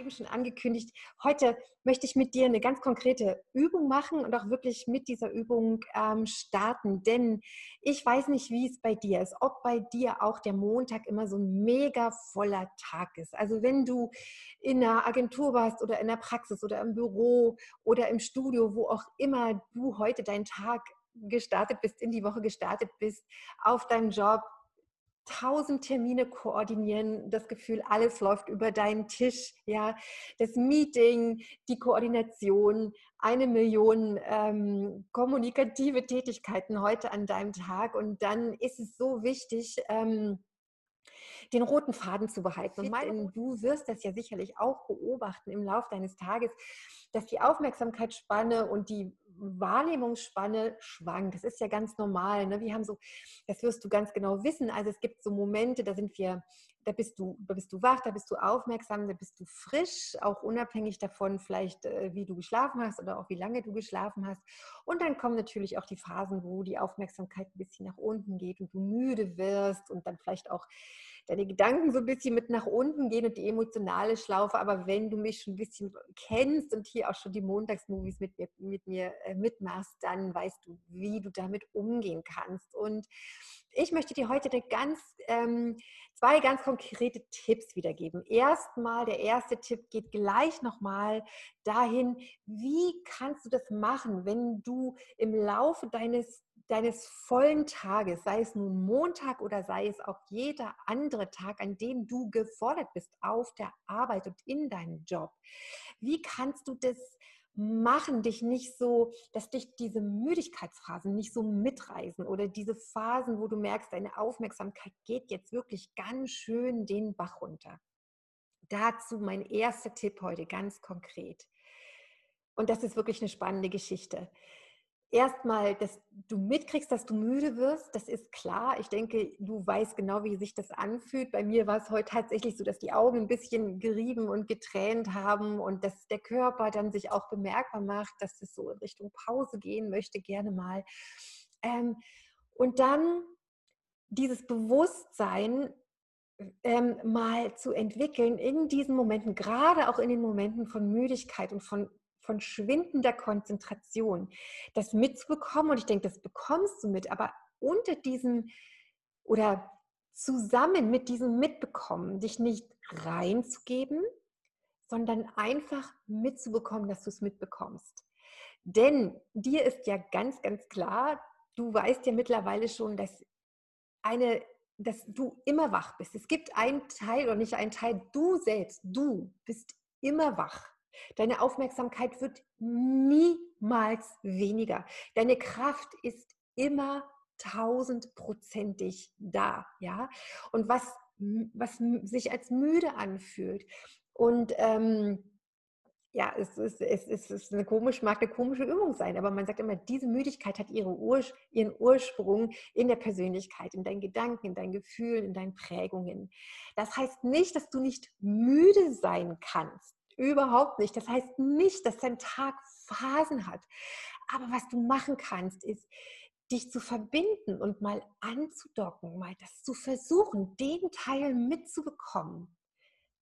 eben schon angekündigt, heute möchte ich mit dir eine ganz konkrete Übung machen und auch wirklich mit dieser Übung ähm, starten. Denn ich weiß nicht, wie es bei dir ist, ob bei dir auch der Montag immer so ein mega voller Tag ist. Also wenn du in einer Agentur warst oder in der Praxis oder im Büro oder im Studio, wo auch immer du heute deinen Tag gestartet bist, in die Woche gestartet bist, auf deinem Job, tausend Termine koordinieren, das Gefühl, alles läuft über deinen Tisch, ja, das Meeting, die Koordination, eine Million ähm, kommunikative Tätigkeiten heute an deinem Tag. Und dann ist es so wichtig, ähm, den roten Faden zu behalten. Und mein, du wirst das ja sicherlich auch beobachten im Laufe deines Tages, dass die Aufmerksamkeitsspanne und die Wahrnehmungsspanne schwankt. Das ist ja ganz normal. Ne? Wir haben so, das wirst du ganz genau wissen. Also es gibt so Momente, da sind wir, da bist du, da bist du wach, da bist du aufmerksam, da bist du frisch, auch unabhängig davon, vielleicht äh, wie du geschlafen hast oder auch wie lange du geschlafen hast. Und dann kommen natürlich auch die Phasen, wo die Aufmerksamkeit ein bisschen nach unten geht und du müde wirst und dann vielleicht auch deine Gedanken so ein bisschen mit nach unten gehen und die emotionale Schlaufe. Aber wenn du mich schon ein bisschen kennst und hier auch schon die Montagsmovies mit mir, mit mir äh, mitmachst, dann weißt du, wie du damit umgehen kannst. Und ich möchte dir heute ganz, ähm, zwei ganz konkrete Tipps wiedergeben. Erstmal, der erste Tipp geht gleich nochmal dahin, wie kannst du das machen, wenn du im Laufe deines deines vollen Tages, sei es nun Montag oder sei es auch jeder andere Tag, an dem du gefordert bist auf der Arbeit und in deinem Job. Wie kannst du das machen, dich nicht so, dass dich diese Müdigkeitsphasen nicht so mitreißen oder diese Phasen, wo du merkst, deine Aufmerksamkeit geht jetzt wirklich ganz schön den Bach runter. Dazu mein erster Tipp heute ganz konkret. Und das ist wirklich eine spannende Geschichte erstmal, dass du mitkriegst, dass du müde wirst, das ist klar. Ich denke, du weißt genau, wie sich das anfühlt. Bei mir war es heute tatsächlich so, dass die Augen ein bisschen gerieben und getränt haben und dass der Körper dann sich auch bemerkbar macht, dass es so in Richtung Pause gehen möchte, gerne mal. Ähm, und dann dieses Bewusstsein ähm, mal zu entwickeln in diesen Momenten, gerade auch in den Momenten von Müdigkeit und von von schwindender Konzentration, das mitzubekommen. Und ich denke, das bekommst du mit, aber unter diesem oder zusammen mit diesem Mitbekommen, dich nicht reinzugeben, sondern einfach mitzubekommen, dass du es mitbekommst. Denn dir ist ja ganz, ganz klar, du weißt ja mittlerweile schon, dass eine dass du immer wach bist. Es gibt einen Teil oder nicht einen Teil, du selbst, du bist immer wach. Deine Aufmerksamkeit wird niemals weniger. Deine Kraft ist immer tausendprozentig da, ja. Und was, was sich als müde anfühlt und ähm, ja, es ist, es, ist, es ist eine komisch, mag eine komische Übung sein, aber man sagt immer, diese Müdigkeit hat ihre Ur, ihren Ursprung in der Persönlichkeit, in deinen Gedanken, in deinen Gefühlen, in deinen Prägungen. Das heißt nicht, dass du nicht müde sein kannst. Überhaupt nicht. Das heißt nicht, dass dein Tag Phasen hat. Aber was du machen kannst, ist, dich zu verbinden und mal anzudocken, mal das zu versuchen, den Teil mitzubekommen,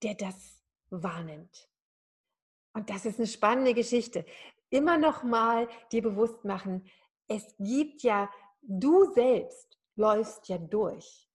der das wahrnimmt. Und das ist eine spannende Geschichte. Immer noch mal dir bewusst machen, es gibt ja, du selbst läufst ja durch.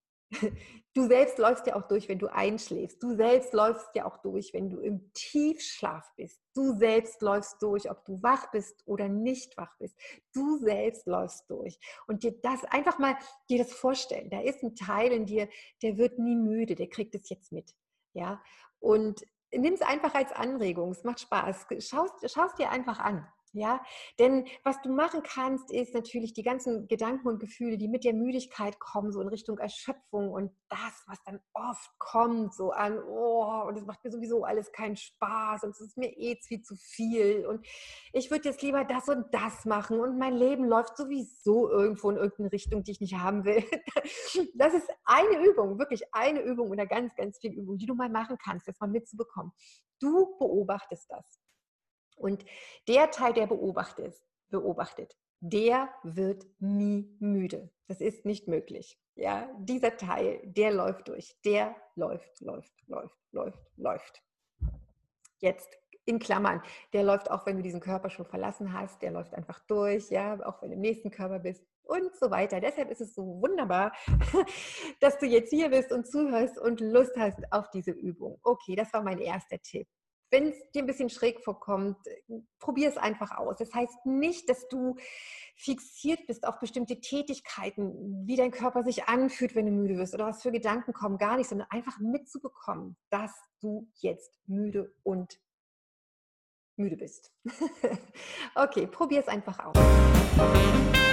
Du selbst läufst ja auch durch, wenn du einschläfst. Du selbst läufst ja auch durch, wenn du im Tiefschlaf bist. Du selbst läufst durch, ob du wach bist oder nicht wach bist. Du selbst läufst durch. Und dir das einfach mal dir das vorstellen. Da ist ein Teil in dir, der wird nie müde, der kriegt es jetzt mit. Ja? Und nimm es einfach als Anregung. Es macht Spaß. Schau es dir einfach an. Ja, denn was du machen kannst, ist natürlich die ganzen Gedanken und Gefühle, die mit der Müdigkeit kommen, so in Richtung Erschöpfung und das, was dann oft kommt, so an, oh, und es macht mir sowieso alles keinen Spaß und es ist mir eh viel zu viel und ich würde jetzt lieber das und das machen und mein Leben läuft sowieso irgendwo in irgendeine Richtung, die ich nicht haben will. Das ist eine Übung, wirklich eine Übung oder ganz, ganz viel Übung, die du mal machen kannst, das mal mitzubekommen. Du beobachtest das. Und der Teil, der beobachtet, beobachtet, der wird nie müde. Das ist nicht möglich. Ja, dieser Teil, der läuft durch. Der läuft, läuft, läuft, läuft, läuft. Jetzt in Klammern, der läuft auch, wenn du diesen Körper schon verlassen hast, der läuft einfach durch, ja, auch wenn du im nächsten Körper bist und so weiter. Deshalb ist es so wunderbar, dass du jetzt hier bist und zuhörst und Lust hast auf diese Übung. Okay, das war mein erster Tipp wenn es dir ein bisschen schräg vorkommt, probier es einfach aus. Das heißt nicht, dass du fixiert bist auf bestimmte Tätigkeiten, wie dein Körper sich anfühlt, wenn du müde wirst oder was für Gedanken kommen, gar nicht, sondern einfach mitzubekommen, dass du jetzt müde und müde bist. okay, probier es einfach aus.